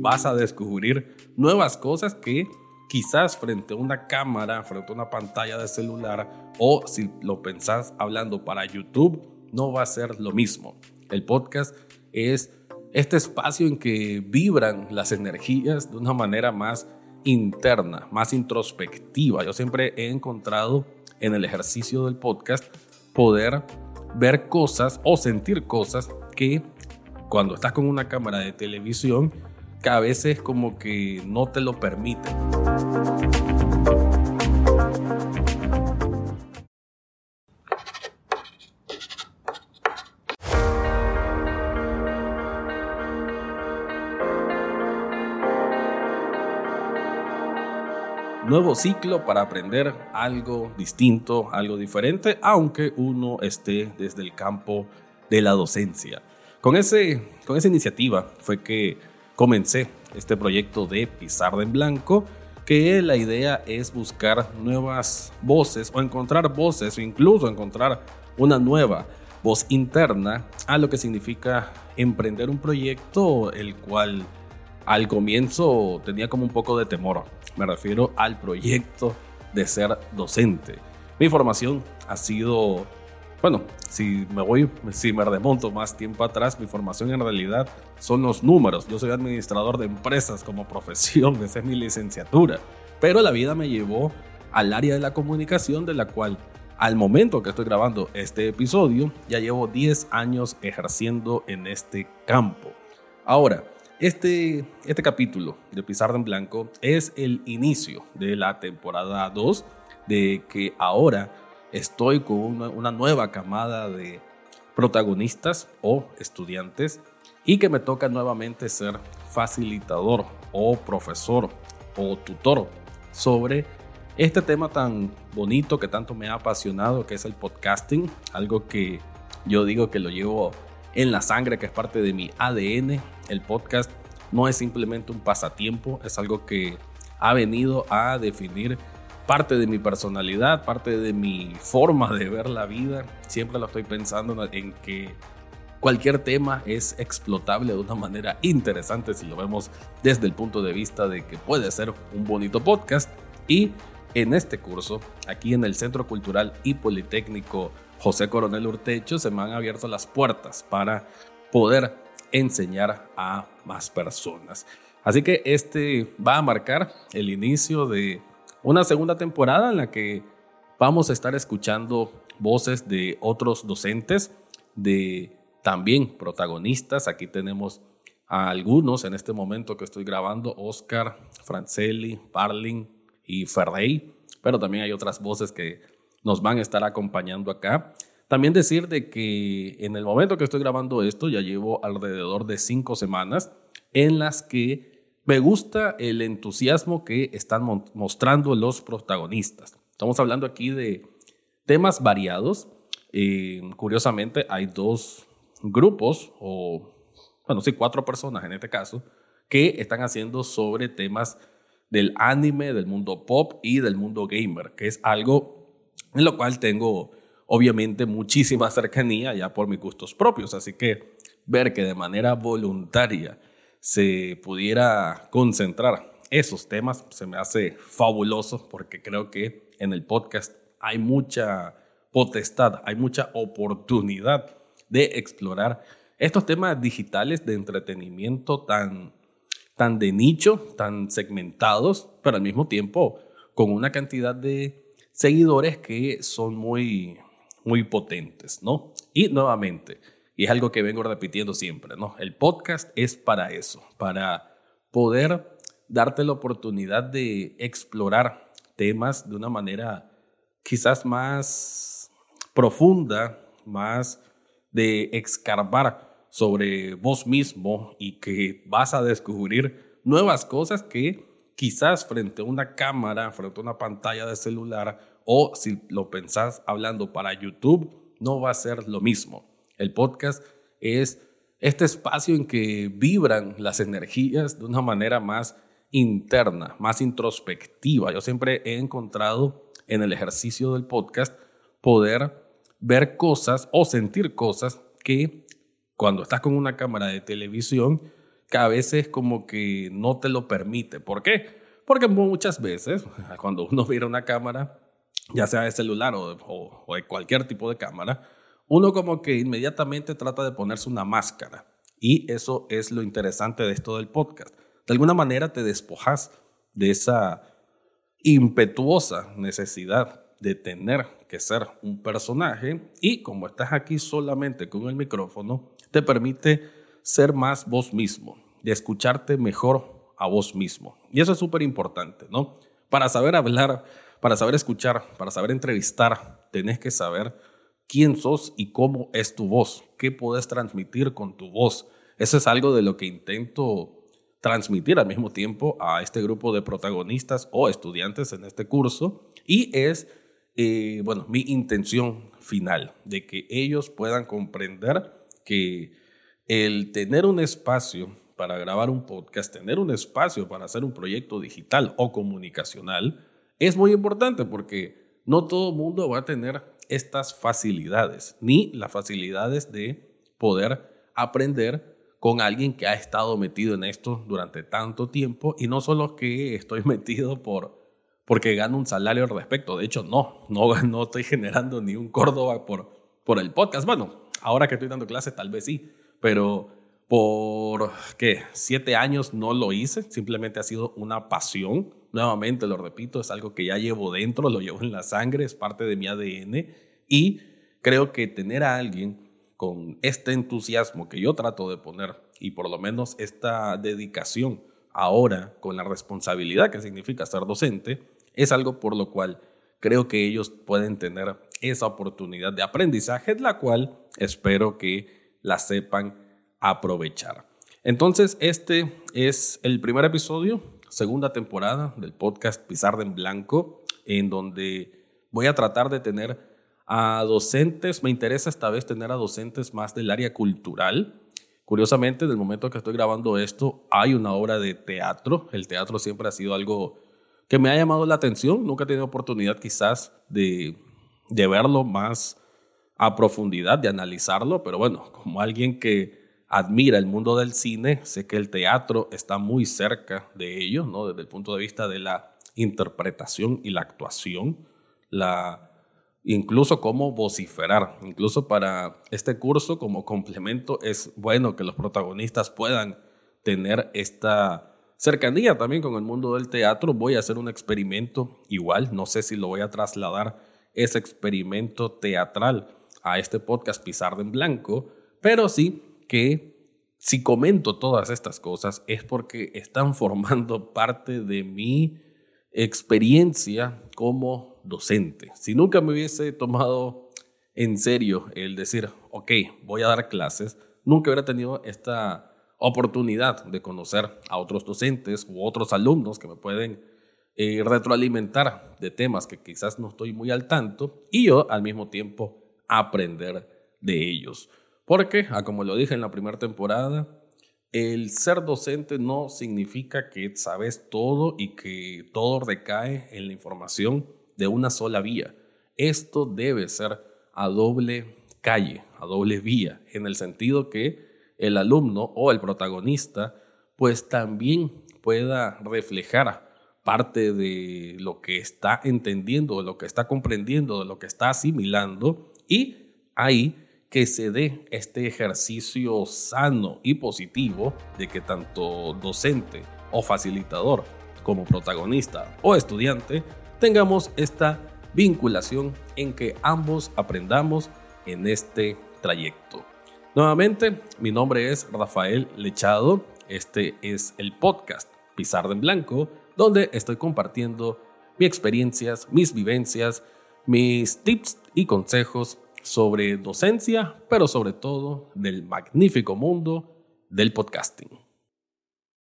Vas a descubrir nuevas cosas que quizás frente a una cámara, frente a una pantalla de celular o si lo pensás hablando para YouTube, no va a ser lo mismo. El podcast es este espacio en que vibran las energías de una manera más interna, más introspectiva. Yo siempre he encontrado en el ejercicio del podcast poder ver cosas o sentir cosas que cuando estás con una cámara de televisión, que a veces como que no te lo permiten. nuevo ciclo para aprender algo distinto, algo diferente, aunque uno esté desde el campo de la docencia. Con, ese, con esa iniciativa fue que comencé este proyecto de Pizarra en Blanco, que la idea es buscar nuevas voces o encontrar voces o incluso encontrar una nueva voz interna a lo que significa emprender un proyecto el cual al comienzo tenía como un poco de temor me refiero al proyecto de ser docente. Mi formación ha sido, bueno, si me voy, si me remonto más tiempo atrás, mi formación en realidad son los números. Yo soy administrador de empresas como profesión, esa es mi licenciatura. Pero la vida me llevó al área de la comunicación, de la cual al momento que estoy grabando este episodio, ya llevo 10 años ejerciendo en este campo. Ahora, este, este capítulo de Pizarra en Blanco es el inicio de la temporada 2, de que ahora estoy con una, nueva camada de protagonistas o estudiantes y que me toca nuevamente ser facilitador o profesor o tutor sobre este tema tan bonito que tanto me ha apasionado, que es el podcasting, algo que yo digo que lo llevo en la sangre, que es parte de mi ADN. El podcast no es simplemente un pasatiempo, es algo que ha venido a definir parte de mi personalidad, parte de mi forma de ver la vida. Siempre lo estoy pensando en que cualquier tema es explotable de una manera interesante si lo vemos desde el punto de vista de que puede ser un bonito podcast. Y en este curso, aquí en el Centro Cultural y Politécnico José Coronel Urtecho se me han abierto las puertas para poder enseñar a más personas. Así que este va a marcar el inicio de una segunda temporada en la que vamos a estar escuchando voces de otros docentes, de también protagonistas. Aquí tenemos a algunos en este momento que estoy grabando, Oscar, Francelli, Parling y Ferrey, pero también hay otras voces que nos van a estar acompañando acá. También decir de que en el momento que estoy grabando esto ya llevo alrededor de cinco semanas en las que me gusta el entusiasmo que están mostrando los protagonistas. Estamos hablando aquí de temas variados. Eh, curiosamente hay dos grupos, o bueno, sí, cuatro personas en este caso, que están haciendo sobre temas del anime, del mundo pop y del mundo gamer, que es algo en lo cual tengo obviamente muchísima cercanía ya por mis gustos propios, así que ver que de manera voluntaria se pudiera concentrar esos temas se me hace fabuloso porque creo que en el podcast hay mucha potestad, hay mucha oportunidad de explorar estos temas digitales de entretenimiento tan, tan de nicho, tan segmentados, pero al mismo tiempo con una cantidad de seguidores que son muy, muy potentes, ¿no? Y nuevamente, es algo que vengo repitiendo siempre, ¿no? El podcast es para eso, para poder darte la oportunidad de explorar temas de una manera quizás más profunda, más de excarbar sobre vos mismo y que vas a descubrir nuevas cosas que quizás frente a una cámara, frente a una pantalla de celular o si lo pensás hablando para YouTube, no va a ser lo mismo. El podcast es este espacio en que vibran las energías de una manera más interna, más introspectiva. Yo siempre he encontrado en el ejercicio del podcast poder ver cosas o sentir cosas que cuando estás con una cámara de televisión que a veces como que no te lo permite. ¿Por qué? Porque muchas veces cuando uno mira una cámara, ya sea de celular o, o de cualquier tipo de cámara, uno como que inmediatamente trata de ponerse una máscara. Y eso es lo interesante de esto del podcast. De alguna manera te despojas de esa impetuosa necesidad de tener que ser un personaje y como estás aquí solamente con el micrófono, te permite ser más vos mismo, de escucharte mejor a vos mismo. Y eso es súper importante, ¿no? Para saber hablar, para saber escuchar, para saber entrevistar, tenés que saber quién sos y cómo es tu voz, qué puedes transmitir con tu voz. Eso es algo de lo que intento transmitir al mismo tiempo a este grupo de protagonistas o estudiantes en este curso y es, eh, bueno, mi intención final de que ellos puedan comprender que el tener un espacio para grabar un podcast, tener un espacio para hacer un proyecto digital o comunicacional es muy importante porque no todo mundo va a tener estas facilidades, ni las facilidades de poder aprender con alguien que ha estado metido en esto durante tanto tiempo y no solo que estoy metido por porque gano un salario al respecto. De hecho, no, no, no estoy generando ni un Córdoba por, por el podcast. Bueno, ahora que estoy dando clases tal vez sí, pero por, ¿qué? Siete años no lo hice, simplemente ha sido una pasión. Nuevamente, lo repito, es algo que ya llevo dentro, lo llevo en la sangre, es parte de mi ADN y creo que tener a alguien con este entusiasmo que yo trato de poner y por lo menos esta dedicación ahora con la responsabilidad que significa ser docente, es algo por lo cual creo que ellos pueden tener esa oportunidad de aprendizaje, la cual espero que la sepan aprovechar. Entonces, este es el primer episodio, segunda temporada del podcast Pizarra en Blanco, en donde voy a tratar de tener a docentes, me interesa esta vez tener a docentes más del área cultural. Curiosamente, del momento que estoy grabando esto, hay una obra de teatro. El teatro siempre ha sido algo que me ha llamado la atención. Nunca he tenido oportunidad quizás de, de verlo más a profundidad, de analizarlo, pero bueno, como alguien que admira el mundo del cine, sé que el teatro está muy cerca de ello, ¿no? desde el punto de vista de la interpretación y la actuación, la incluso cómo vociferar. Incluso para este curso como complemento es bueno que los protagonistas puedan tener esta cercanía también con el mundo del teatro. Voy a hacer un experimento igual, no sé si lo voy a trasladar ese experimento teatral a este podcast Pizarra en Blanco, pero sí que si comento todas estas cosas es porque están formando parte de mi experiencia como docente. Si nunca me hubiese tomado en serio el decir, ok, voy a dar clases, nunca hubiera tenido esta oportunidad de conocer a otros docentes u otros alumnos que me pueden eh, retroalimentar de temas que quizás no estoy muy al tanto y yo al mismo tiempo aprender de ellos. Porque, ah, como lo dije en la primera temporada, el ser docente no significa que sabes todo y que todo recae en la información de una sola vía. Esto debe ser a doble calle, a doble vía, en el sentido que el alumno o el protagonista pues también pueda reflejar parte de lo que está entendiendo, de lo que está comprendiendo, de lo que está asimilando y ahí que se dé este ejercicio sano y positivo de que tanto docente o facilitador como protagonista o estudiante tengamos esta vinculación en que ambos aprendamos en este trayecto. Nuevamente, mi nombre es Rafael Lechado. Este es el podcast Pizarra en Blanco, donde estoy compartiendo mis experiencias, mis vivencias, mis tips y consejos sobre docencia, pero sobre todo del magnífico mundo del podcasting.